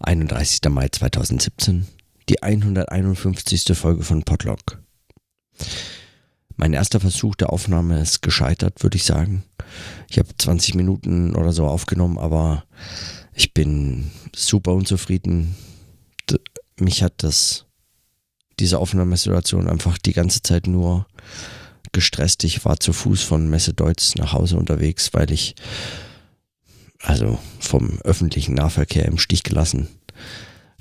31. Mai 2017, die 151. Folge von Podlog. Mein erster Versuch der Aufnahme ist gescheitert, würde ich sagen. Ich habe 20 Minuten oder so aufgenommen, aber ich bin super unzufrieden. Mich hat das, diese Aufnahmesituation einfach die ganze Zeit nur gestresst. Ich war zu Fuß von Messe Deutz nach Hause unterwegs, weil ich also vom öffentlichen Nahverkehr im Stich gelassen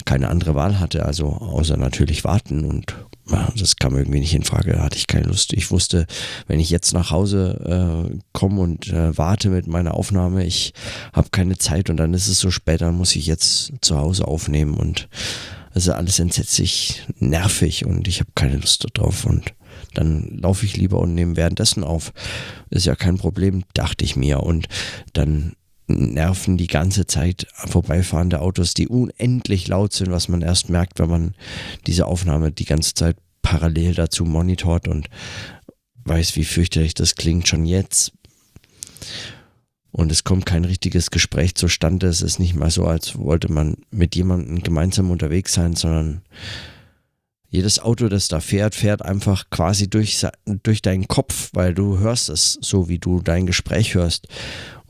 keine andere Wahl hatte, also außer natürlich warten und ja, das kam irgendwie nicht in Frage, da hatte ich keine Lust. Ich wusste, wenn ich jetzt nach Hause äh, komme und äh, warte mit meiner Aufnahme, ich habe keine Zeit und dann ist es so spät, dann muss ich jetzt zu Hause aufnehmen und also alles entsetzlich nervig und ich habe keine Lust darauf und dann laufe ich lieber und nehme währenddessen auf. Ist ja kein Problem, dachte ich mir. Und dann nerven die ganze Zeit vorbeifahrende Autos, die unendlich laut sind, was man erst merkt, wenn man diese Aufnahme die ganze Zeit parallel dazu monitort und weiß, wie fürchterlich das klingt schon jetzt. Und es kommt kein richtiges Gespräch zustande. Es ist nicht mal so, als wollte man mit jemandem gemeinsam unterwegs sein, sondern jedes Auto, das da fährt, fährt einfach quasi durch, durch deinen Kopf, weil du hörst es so, wie du dein Gespräch hörst.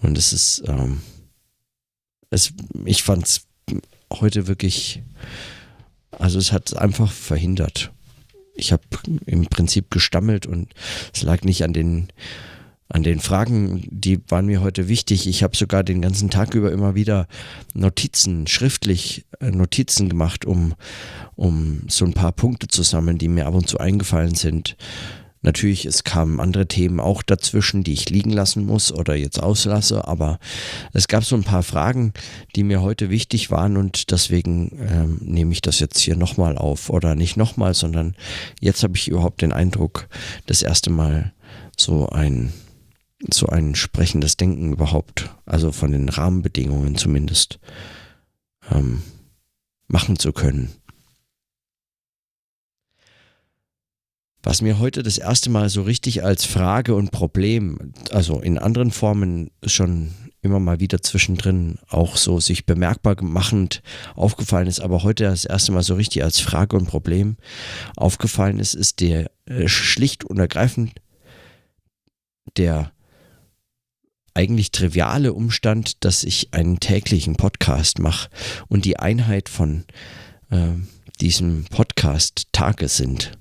Und es ist, ähm, es, ich fand es heute wirklich, also es hat einfach verhindert. Ich habe im Prinzip gestammelt und es lag nicht an den, an den Fragen, die waren mir heute wichtig. Ich habe sogar den ganzen Tag über immer wieder Notizen, schriftlich äh, Notizen gemacht, um, um so ein paar Punkte zu sammeln, die mir ab und zu eingefallen sind. Natürlich, es kamen andere Themen auch dazwischen, die ich liegen lassen muss oder jetzt auslasse, aber es gab so ein paar Fragen, die mir heute wichtig waren und deswegen ähm, nehme ich das jetzt hier nochmal auf oder nicht nochmal, sondern jetzt habe ich überhaupt den Eindruck, das erste Mal so ein so ein sprechendes Denken überhaupt, also von den Rahmenbedingungen zumindest, ähm, machen zu können. Was mir heute das erste Mal so richtig als Frage und Problem, also in anderen Formen schon immer mal wieder zwischendrin auch so sich bemerkbar machend aufgefallen ist, aber heute das erste Mal so richtig als Frage und Problem aufgefallen ist, ist der äh, schlicht und ergreifend der eigentlich triviale Umstand, dass ich einen täglichen Podcast mache und die Einheit von äh, diesem Podcast Tage sind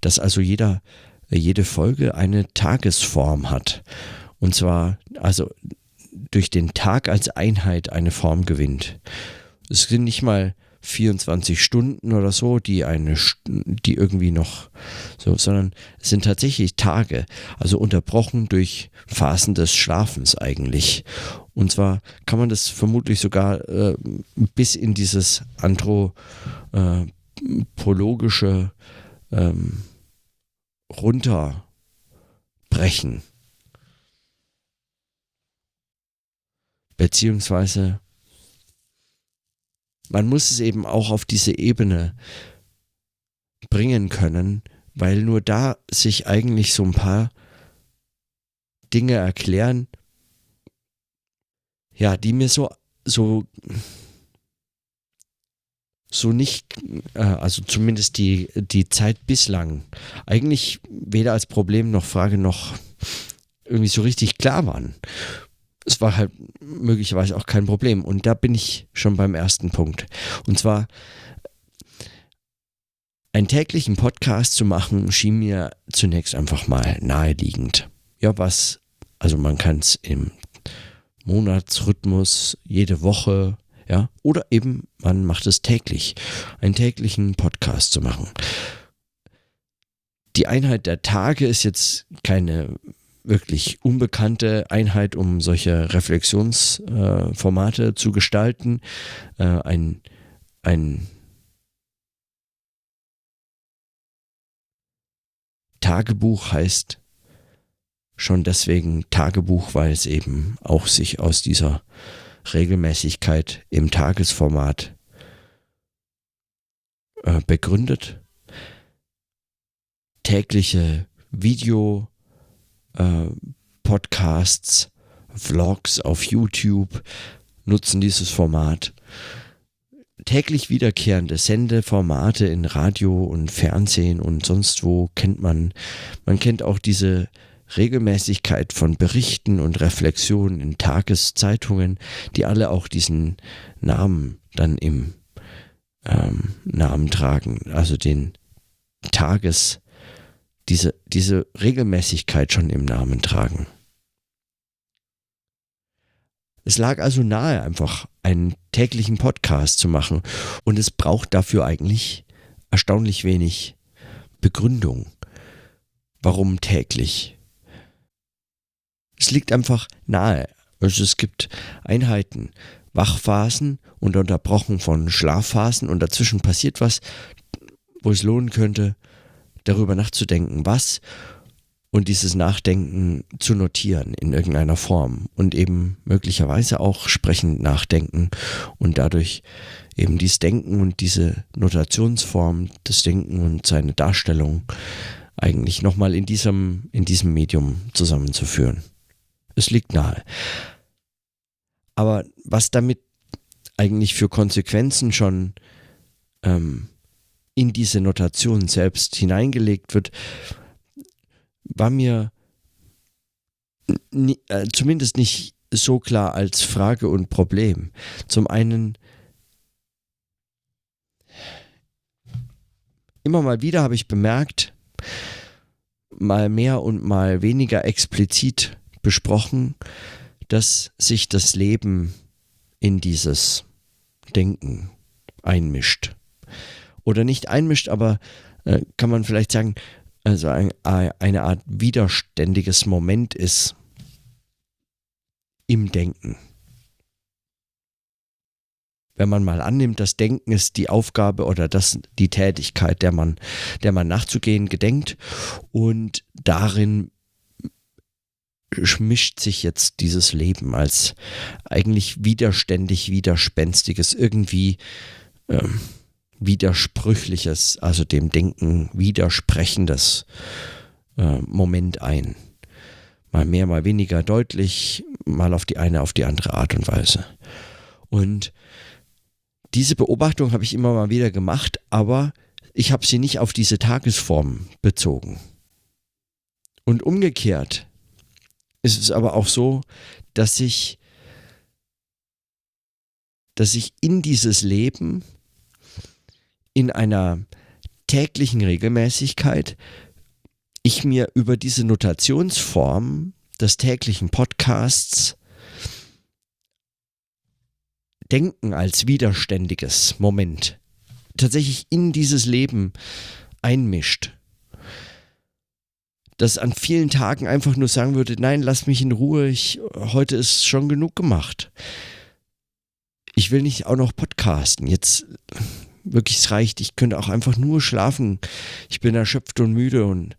dass also jeder, jede Folge eine Tagesform hat. Und zwar also durch den Tag als Einheit eine Form gewinnt. Es sind nicht mal 24 Stunden oder so, die eine, die irgendwie noch so, sondern es sind tatsächlich Tage, also unterbrochen durch Phasen des Schlafens eigentlich. Und zwar kann man das vermutlich sogar äh, bis in dieses anthropologische ähm, runterbrechen. Beziehungsweise man muss es eben auch auf diese Ebene bringen können, weil nur da sich eigentlich so ein paar Dinge erklären, ja, die mir so, so so nicht, äh, also zumindest die, die Zeit bislang, eigentlich weder als Problem noch Frage noch irgendwie so richtig klar waren. Es war halt möglicherweise auch kein Problem. Und da bin ich schon beim ersten Punkt. Und zwar, einen täglichen Podcast zu machen, schien mir zunächst einfach mal naheliegend. Ja, was, also man kann es im Monatsrhythmus jede Woche ja, oder eben man macht es täglich, einen täglichen Podcast zu machen. Die Einheit der Tage ist jetzt keine wirklich unbekannte Einheit, um solche Reflexionsformate äh, zu gestalten. Äh, ein, ein Tagebuch heißt schon deswegen Tagebuch, weil es eben auch sich aus dieser Regelmäßigkeit im Tagesformat äh, begründet. Tägliche Video, äh, Podcasts, Vlogs auf YouTube nutzen dieses Format. täglich wiederkehrende Sendeformate in Radio und Fernsehen und sonst wo kennt man. Man kennt auch diese Regelmäßigkeit von Berichten und Reflexionen in Tageszeitungen, die alle auch diesen Namen dann im ähm, Namen tragen, also den Tages, diese, diese Regelmäßigkeit schon im Namen tragen. Es lag also nahe, einfach einen täglichen Podcast zu machen und es braucht dafür eigentlich erstaunlich wenig Begründung. Warum täglich? Es liegt einfach nahe. Also es gibt Einheiten, Wachphasen und unterbrochen von Schlafphasen und dazwischen passiert was, wo es lohnen könnte, darüber nachzudenken, was und dieses Nachdenken zu notieren in irgendeiner Form und eben möglicherweise auch sprechend nachdenken und dadurch eben dieses Denken und diese Notationsform des Denken und seine Darstellung eigentlich nochmal in diesem, in diesem Medium zusammenzuführen. Es liegt nahe. Aber was damit eigentlich für Konsequenzen schon ähm, in diese Notation selbst hineingelegt wird, war mir äh, zumindest nicht so klar als Frage und Problem. Zum einen, immer mal wieder habe ich bemerkt, mal mehr und mal weniger explizit besprochen, dass sich das Leben in dieses Denken einmischt. Oder nicht einmischt, aber äh, kann man vielleicht sagen, also ein, eine Art widerständiges Moment ist im Denken. Wenn man mal annimmt, das Denken ist die Aufgabe oder das die Tätigkeit, der man, der man nachzugehen gedenkt und darin mischt sich jetzt dieses Leben als eigentlich widerständig, widerspenstiges, irgendwie ähm, widersprüchliches, also dem Denken widersprechendes äh, Moment ein. Mal mehr, mal weniger deutlich, mal auf die eine, auf die andere Art und Weise. Und diese Beobachtung habe ich immer mal wieder gemacht, aber ich habe sie nicht auf diese Tagesform bezogen. Und umgekehrt ist es aber auch so, dass ich, dass ich in dieses Leben in einer täglichen Regelmäßigkeit ich mir über diese Notationsform des täglichen Podcasts Denken als widerständiges Moment tatsächlich in dieses Leben einmischt. Das an vielen Tagen einfach nur sagen würde, nein, lass mich in Ruhe, ich, heute ist schon genug gemacht. Ich will nicht auch noch podcasten. Jetzt wirklich, es reicht. Ich könnte auch einfach nur schlafen. Ich bin erschöpft und müde und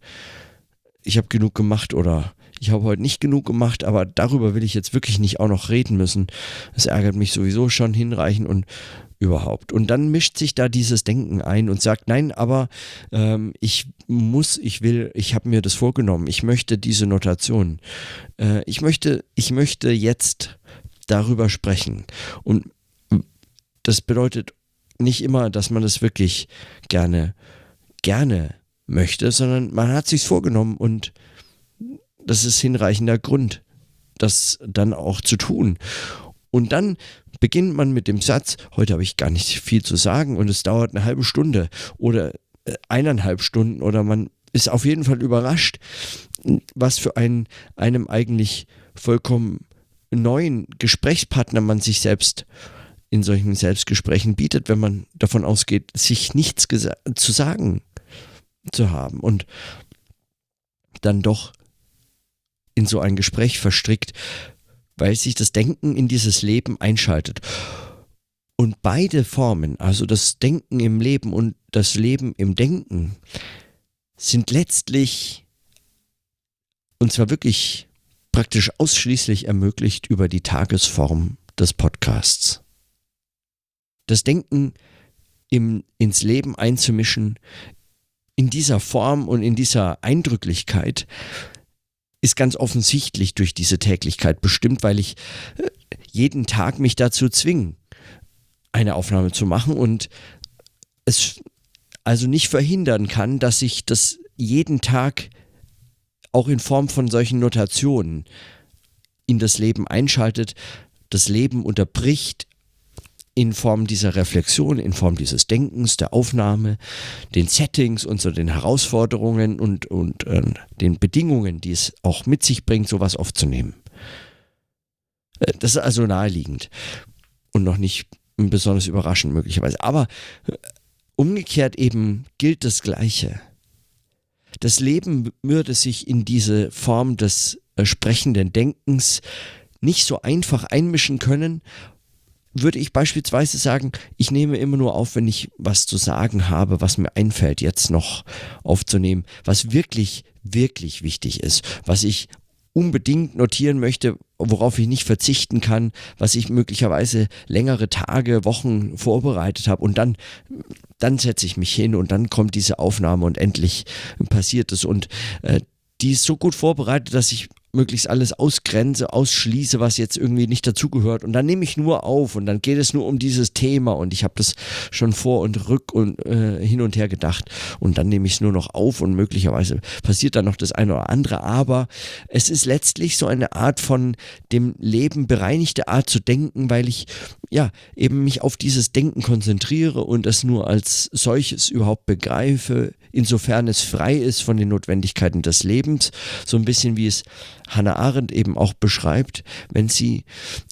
ich habe genug gemacht oder ich habe heute nicht genug gemacht, aber darüber will ich jetzt wirklich nicht auch noch reden müssen. Es ärgert mich sowieso schon hinreichend und überhaupt. Und dann mischt sich da dieses Denken ein und sagt, nein, aber ähm, ich muss, ich will, ich habe mir das vorgenommen, ich möchte diese Notation. Äh, ich möchte, ich möchte jetzt darüber sprechen. Und das bedeutet nicht immer, dass man das wirklich gerne, gerne möchte, sondern man hat sich's vorgenommen und das ist hinreichender Grund, das dann auch zu tun. Und dann beginnt man mit dem Satz, heute habe ich gar nicht viel zu sagen und es dauert eine halbe Stunde oder äh, eineinhalb Stunden oder man ist auf jeden Fall überrascht, was für einen, einem eigentlich vollkommen neuen Gesprächspartner man sich selbst in solchen Selbstgesprächen bietet, wenn man davon ausgeht, sich nichts zu sagen zu haben und dann doch in so ein Gespräch verstrickt, weil sich das Denken in dieses Leben einschaltet. Und beide Formen, also das Denken im Leben und das Leben im Denken, sind letztlich, und zwar wirklich praktisch ausschließlich ermöglicht über die Tagesform des Podcasts das Denken im, ins Leben einzumischen, in dieser Form und in dieser Eindrücklichkeit, ist ganz offensichtlich durch diese Täglichkeit bestimmt, weil ich äh, jeden Tag mich dazu zwinge. eine Aufnahme zu machen und es also nicht verhindern kann, dass ich das jeden Tag auch in Form von solchen Notationen in das Leben einschaltet, das Leben unterbricht in Form dieser Reflexion, in Form dieses Denkens, der Aufnahme, den Settings und so den Herausforderungen und, und äh, den Bedingungen, die es auch mit sich bringt, sowas aufzunehmen. Äh, das ist also naheliegend und noch nicht besonders überraschend möglicherweise. Aber äh, umgekehrt eben gilt das Gleiche. Das Leben würde sich in diese Form des äh, sprechenden Denkens nicht so einfach einmischen können, würde ich beispielsweise sagen, ich nehme immer nur auf, wenn ich was zu sagen habe, was mir einfällt, jetzt noch aufzunehmen, was wirklich, wirklich wichtig ist, was ich unbedingt notieren möchte, worauf ich nicht verzichten kann, was ich möglicherweise längere Tage, Wochen vorbereitet habe und dann dann setze ich mich hin und dann kommt diese Aufnahme und endlich passiert es. Und äh, die ist so gut vorbereitet, dass ich möglichst alles ausgrenze, ausschließe, was jetzt irgendwie nicht dazugehört. Und dann nehme ich nur auf und dann geht es nur um dieses Thema und ich habe das schon vor und rück und äh, hin und her gedacht. Und dann nehme ich es nur noch auf und möglicherweise passiert dann noch das eine oder andere. Aber es ist letztlich so eine Art von dem Leben bereinigte Art zu denken, weil ich ja eben mich auf dieses Denken konzentriere und es nur als solches überhaupt begreife, insofern es frei ist von den Notwendigkeiten des Lebens. So ein bisschen wie es Hannah Arendt eben auch beschreibt, wenn sie,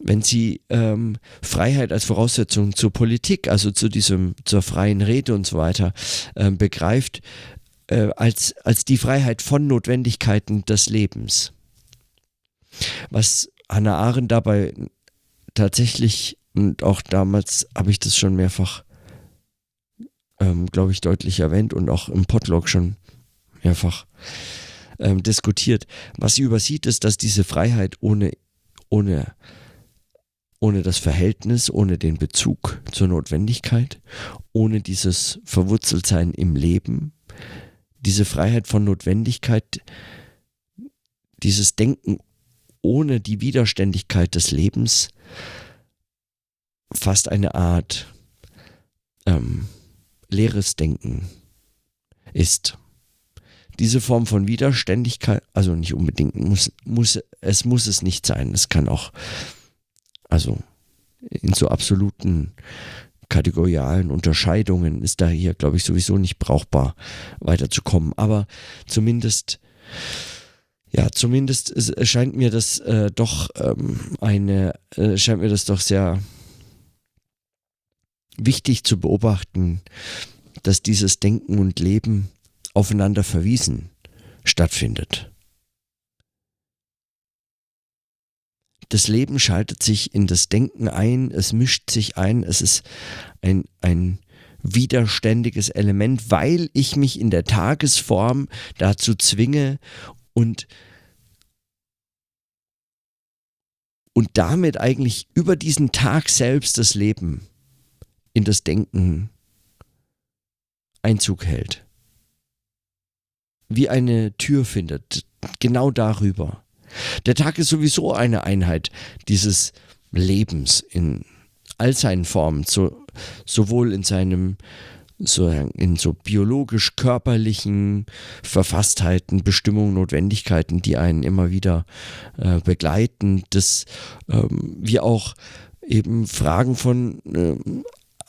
wenn sie ähm, Freiheit als Voraussetzung zur Politik, also zu diesem, zur freien Rede und so weiter, ähm, begreift, äh, als, als die Freiheit von Notwendigkeiten des Lebens. Was Hannah Arendt dabei tatsächlich, und auch damals habe ich das schon mehrfach, ähm, glaube ich, deutlich erwähnt und auch im Podlog schon mehrfach ähm, diskutiert. Was sie übersieht, ist, dass diese Freiheit ohne, ohne, ohne das Verhältnis, ohne den Bezug zur Notwendigkeit, ohne dieses Verwurzeltsein im Leben, diese Freiheit von Notwendigkeit, dieses Denken ohne die Widerständigkeit des Lebens, fast eine Art ähm, leeres Denken ist diese Form von Widerständigkeit, also nicht unbedingt, muss, muss, es muss es nicht sein. Es kann auch, also in so absoluten kategorialen Unterscheidungen ist da hier, glaube ich, sowieso nicht brauchbar weiterzukommen. Aber zumindest, ja, zumindest scheint mir das äh, doch ähm, eine, äh, scheint mir das doch sehr wichtig zu beobachten, dass dieses Denken und Leben aufeinander verwiesen stattfindet. Das Leben schaltet sich in das Denken ein, es mischt sich ein, es ist ein, ein widerständiges Element, weil ich mich in der Tagesform dazu zwinge und und damit eigentlich über diesen Tag selbst das Leben in das Denken Einzug hält wie eine Tür findet. Genau darüber. Der Tag ist sowieso eine Einheit dieses Lebens in all seinen Formen, so, sowohl in seinem so in so biologisch körperlichen Verfasstheiten, Bestimmungen, Notwendigkeiten, die einen immer wieder äh, begleiten, dass ähm, wir auch eben Fragen von äh,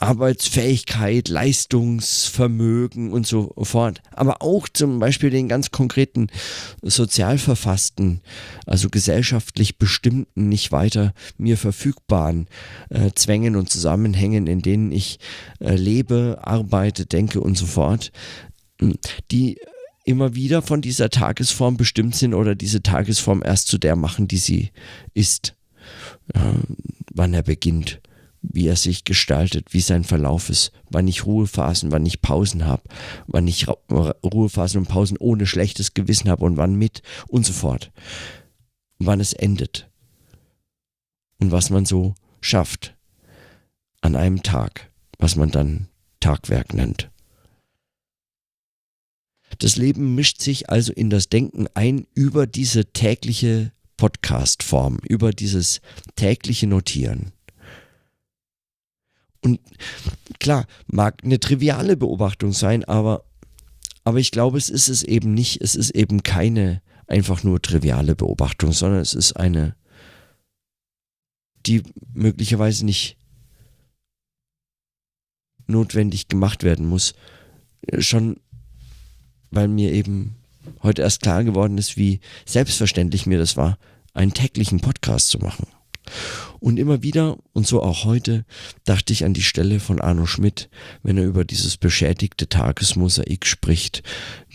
Arbeitsfähigkeit, Leistungsvermögen und so fort. Aber auch zum Beispiel den ganz konkreten sozial verfassten, also gesellschaftlich bestimmten, nicht weiter mir verfügbaren äh, Zwängen und Zusammenhängen, in denen ich äh, lebe, arbeite, denke und so fort, hm, die immer wieder von dieser Tagesform bestimmt sind oder diese Tagesform erst zu der machen, die sie ist, äh, wann er beginnt wie er sich gestaltet, wie sein Verlauf ist, wann ich Ruhephasen, wann ich Pausen habe, wann ich Ruhephasen und Pausen ohne schlechtes Gewissen habe und wann mit und so fort. Wann es endet. Und was man so schafft an einem Tag, was man dann Tagwerk nennt. Das Leben mischt sich also in das Denken ein über diese tägliche Podcast-Form, über dieses tägliche Notieren. Und klar, mag eine triviale Beobachtung sein, aber, aber ich glaube, es ist es eben nicht. Es ist eben keine einfach nur triviale Beobachtung, sondern es ist eine, die möglicherweise nicht notwendig gemacht werden muss. Schon weil mir eben heute erst klar geworden ist, wie selbstverständlich mir das war, einen täglichen Podcast zu machen. Und immer wieder, und so auch heute, dachte ich an die Stelle von Arno Schmidt, wenn er über dieses beschädigte Tagesmosaik spricht,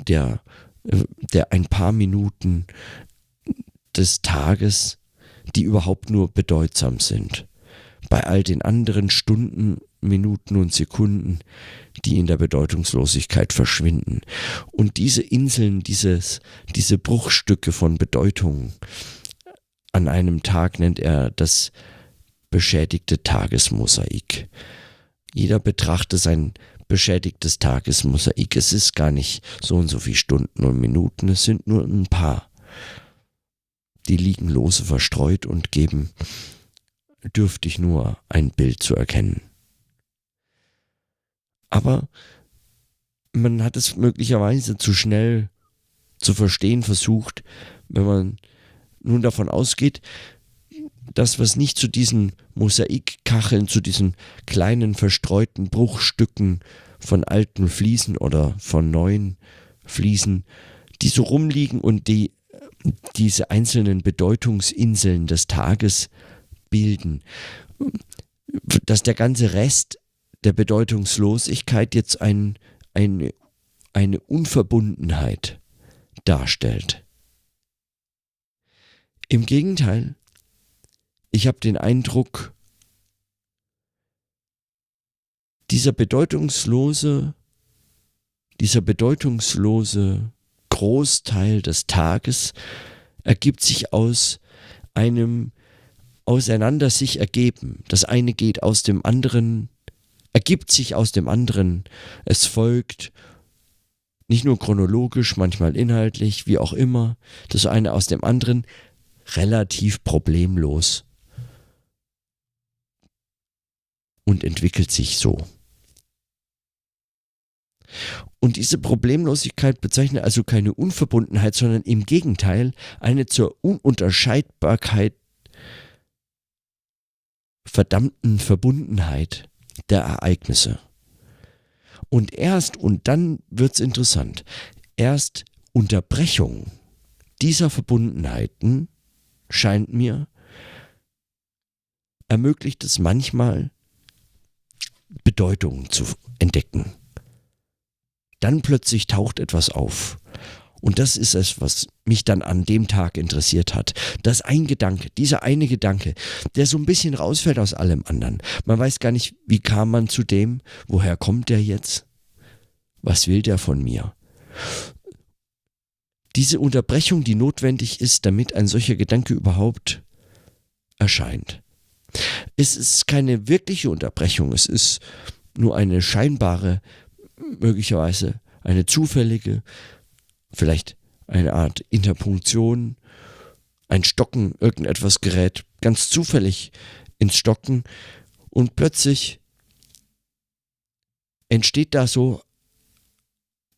der, äh, der ein paar Minuten des Tages, die überhaupt nur bedeutsam sind. Bei all den anderen Stunden, Minuten und Sekunden, die in der Bedeutungslosigkeit verschwinden. Und diese Inseln, dieses, diese Bruchstücke von Bedeutung, an einem Tag nennt er das beschädigte Tagesmosaik. Jeder betrachtet sein beschädigtes Tagesmosaik. Es ist gar nicht so und so viele Stunden und Minuten, es sind nur ein paar. Die liegen lose verstreut und geben dürftig nur ein Bild zu erkennen. Aber man hat es möglicherweise zu schnell zu verstehen versucht, wenn man nun davon ausgeht, dass was nicht zu diesen Mosaikkacheln, zu diesen kleinen verstreuten Bruchstücken von alten Fliesen oder von neuen Fliesen, die so rumliegen und die diese einzelnen Bedeutungsinseln des Tages bilden, dass der ganze Rest der Bedeutungslosigkeit jetzt ein, ein, eine Unverbundenheit darstellt. Im Gegenteil, ich habe den Eindruck, dieser bedeutungslose, dieser bedeutungslose Großteil des Tages ergibt sich aus einem auseinander sich ergeben. Das eine geht aus dem anderen, ergibt sich aus dem anderen. Es folgt nicht nur chronologisch, manchmal inhaltlich, wie auch immer, das eine aus dem anderen relativ problemlos und entwickelt sich so. Und diese Problemlosigkeit bezeichnet also keine Unverbundenheit, sondern im Gegenteil eine zur Ununterscheidbarkeit verdammten Verbundenheit der Ereignisse. Und erst, und dann wird es interessant, erst Unterbrechung dieser Verbundenheiten scheint mir, ermöglicht es manchmal, Bedeutungen zu entdecken. Dann plötzlich taucht etwas auf. Und das ist es, was mich dann an dem Tag interessiert hat. Das ein Gedanke, dieser eine Gedanke, der so ein bisschen rausfällt aus allem anderen. Man weiß gar nicht, wie kam man zu dem, woher kommt der jetzt? Was will der von mir? Diese Unterbrechung, die notwendig ist, damit ein solcher Gedanke überhaupt erscheint. Es ist keine wirkliche Unterbrechung, es ist nur eine scheinbare, möglicherweise eine zufällige, vielleicht eine Art Interpunktion, ein Stocken, irgendetwas gerät ganz zufällig ins Stocken und plötzlich entsteht da so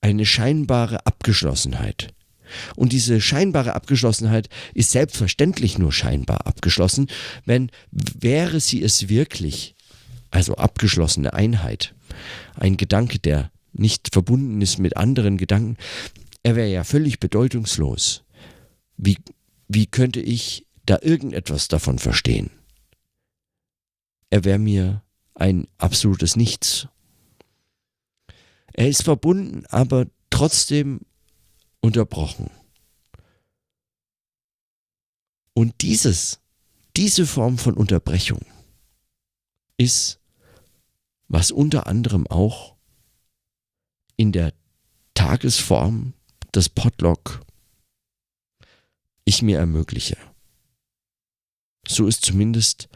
eine scheinbare Abgeschlossenheit. Und diese scheinbare Abgeschlossenheit ist selbstverständlich nur scheinbar abgeschlossen, wenn wäre sie es wirklich, also abgeschlossene Einheit, ein Gedanke, der nicht verbunden ist mit anderen Gedanken, er wäre ja völlig bedeutungslos. Wie, wie könnte ich da irgendetwas davon verstehen? Er wäre mir ein absolutes Nichts. Er ist verbunden, aber trotzdem unterbrochen. Und dieses, diese Form von Unterbrechung ist, was unter anderem auch in der Tagesform des Potlock ich mir ermögliche. So ist zumindest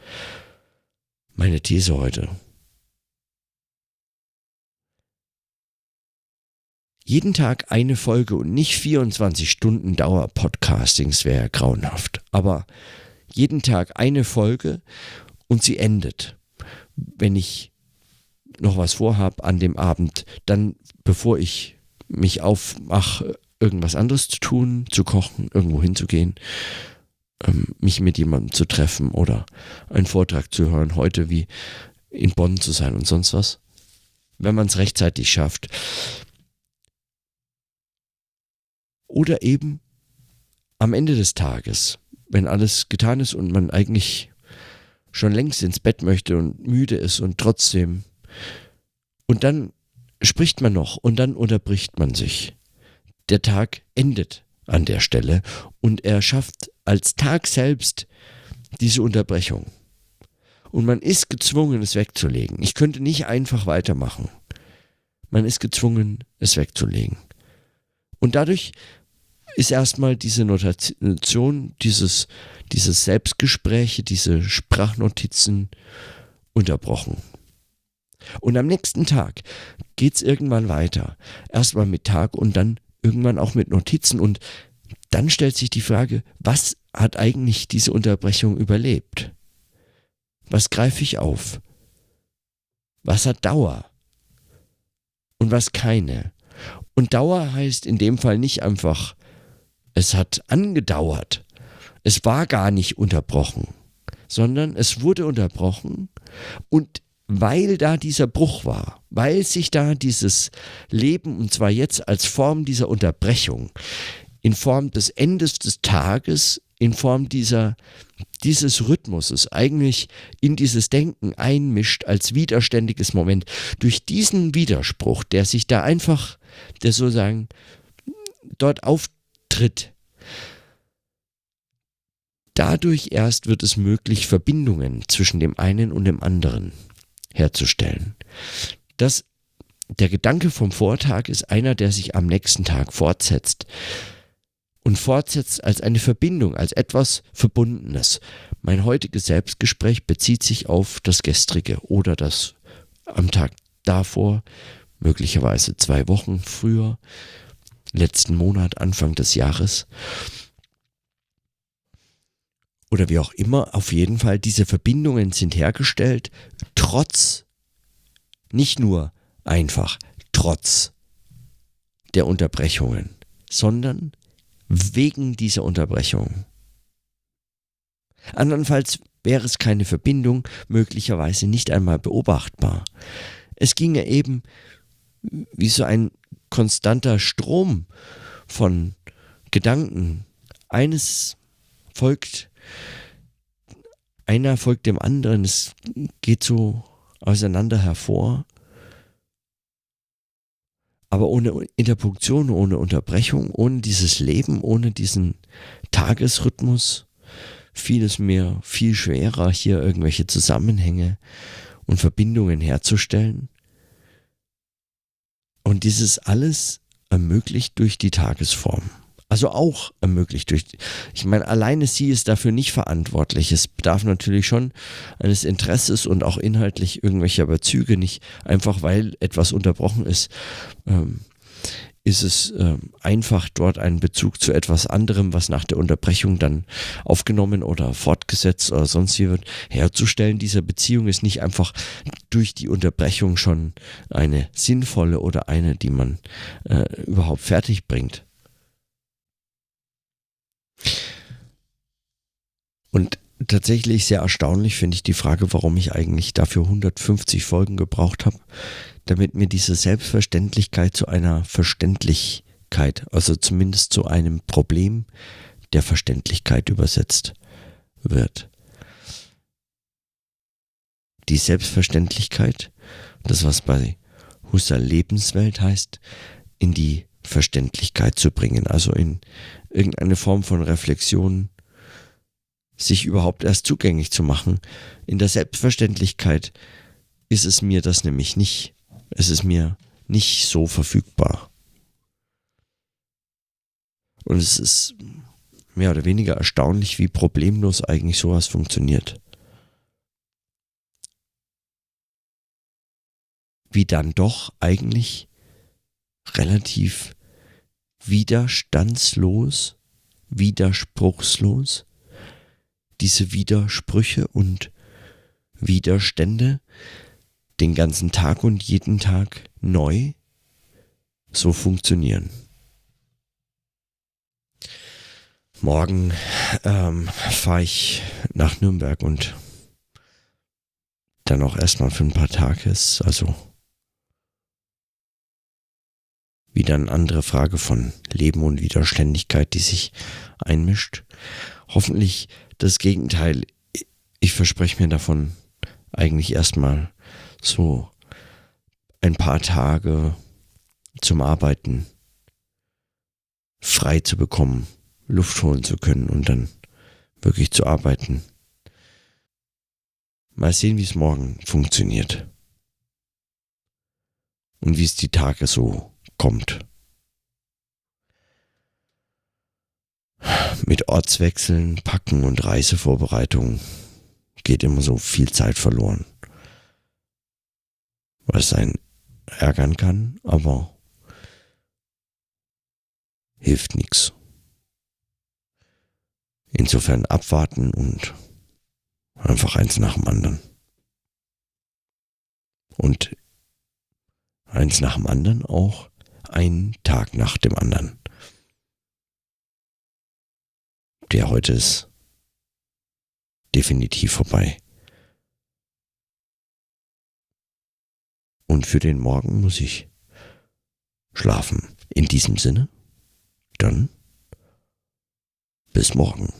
meine These heute. Jeden Tag eine Folge und nicht 24 Stunden Dauer Podcastings wäre grauenhaft. Aber jeden Tag eine Folge und sie endet. Wenn ich noch was vorhabe an dem Abend, dann bevor ich mich aufmache, irgendwas anderes zu tun, zu kochen, irgendwo hinzugehen, ähm, mich mit jemandem zu treffen oder einen Vortrag zu hören, heute wie in Bonn zu sein und sonst was. Wenn man es rechtzeitig schafft. Oder eben am Ende des Tages, wenn alles getan ist und man eigentlich schon längst ins Bett möchte und müde ist und trotzdem. Und dann spricht man noch und dann unterbricht man sich. Der Tag endet an der Stelle und er schafft als Tag selbst diese Unterbrechung. Und man ist gezwungen, es wegzulegen. Ich könnte nicht einfach weitermachen. Man ist gezwungen, es wegzulegen. Und dadurch ist erstmal diese Notation, dieses, dieses Selbstgespräche, diese Sprachnotizen unterbrochen. Und am nächsten Tag geht es irgendwann weiter. Erstmal mit Tag und dann irgendwann auch mit Notizen. Und dann stellt sich die Frage, was hat eigentlich diese Unterbrechung überlebt? Was greife ich auf? Was hat Dauer? Und was keine? Und Dauer heißt in dem Fall nicht einfach, es hat angedauert. Es war gar nicht unterbrochen, sondern es wurde unterbrochen und weil da dieser Bruch war, weil sich da dieses Leben, und zwar jetzt als Form dieser Unterbrechung, in Form des Endes des Tages, in Form dieser, dieses Rhythmuses eigentlich in dieses Denken einmischt als widerständiges Moment. Durch diesen Widerspruch, der sich da einfach, der sozusagen dort auftritt, dadurch erst wird es möglich, Verbindungen zwischen dem einen und dem anderen herzustellen. Das, der Gedanke vom Vortag ist einer, der sich am nächsten Tag fortsetzt und fortsetzt als eine Verbindung, als etwas Verbundenes. Mein heutiges Selbstgespräch bezieht sich auf das gestrige oder das am Tag davor, möglicherweise zwei Wochen früher, letzten Monat, Anfang des Jahres. Oder wie auch immer, auf jeden Fall, diese Verbindungen sind hergestellt, trotz, nicht nur einfach, trotz der Unterbrechungen, sondern wegen dieser Unterbrechung. Andernfalls wäre es keine Verbindung, möglicherweise nicht einmal beobachtbar. Es ginge eben wie so ein konstanter Strom von Gedanken. Eines folgt, einer folgt dem anderen, es geht so auseinander hervor aber ohne Interpunktion, ohne Unterbrechung, ohne dieses Leben, ohne diesen Tagesrhythmus fiel es mir viel schwerer, hier irgendwelche Zusammenhänge und Verbindungen herzustellen. Und dieses alles ermöglicht durch die Tagesform. Also auch ermöglicht durch, ich meine, alleine sie ist dafür nicht verantwortlich. Es bedarf natürlich schon eines Interesses und auch inhaltlich irgendwelcher Bezüge, nicht einfach weil etwas unterbrochen ist. Ähm, ist es ähm, einfach dort einen Bezug zu etwas anderem, was nach der Unterbrechung dann aufgenommen oder fortgesetzt oder sonst wie wird, herzustellen. Diese Beziehung ist nicht einfach durch die Unterbrechung schon eine sinnvolle oder eine, die man äh, überhaupt fertig bringt. Und tatsächlich sehr erstaunlich finde ich die Frage, warum ich eigentlich dafür 150 Folgen gebraucht habe, damit mir diese Selbstverständlichkeit zu einer Verständlichkeit, also zumindest zu einem Problem der Verständlichkeit übersetzt wird. Die Selbstverständlichkeit, das was bei Husserl Lebenswelt heißt, in die Verständlichkeit zu bringen, also in irgendeine Form von Reflexion sich überhaupt erst zugänglich zu machen. In der Selbstverständlichkeit ist es mir das nämlich nicht. Es ist mir nicht so verfügbar. Und es ist mehr oder weniger erstaunlich, wie problemlos eigentlich sowas funktioniert. Wie dann doch eigentlich relativ widerstandslos, widerspruchslos diese Widersprüche und Widerstände den ganzen Tag und jeden Tag neu so funktionieren. Morgen ähm, fahre ich nach Nürnberg und dann auch erstmal für ein paar Tage ist also wieder eine andere Frage von Leben und Widerständigkeit, die sich einmischt. Hoffentlich das Gegenteil. Ich verspreche mir davon eigentlich erstmal so ein paar Tage zum Arbeiten frei zu bekommen, Luft holen zu können und dann wirklich zu arbeiten. Mal sehen, wie es morgen funktioniert. Und wie es die Tage so kommt. Mit Ortswechseln, Packen und Reisevorbereitungen geht immer so viel Zeit verloren. Was einen ärgern kann, aber hilft nichts. Insofern abwarten und einfach eins nach dem anderen. Und eins nach dem anderen auch einen Tag nach dem anderen. Der heute ist definitiv vorbei. Und für den Morgen muss ich schlafen. In diesem Sinne, dann bis morgen.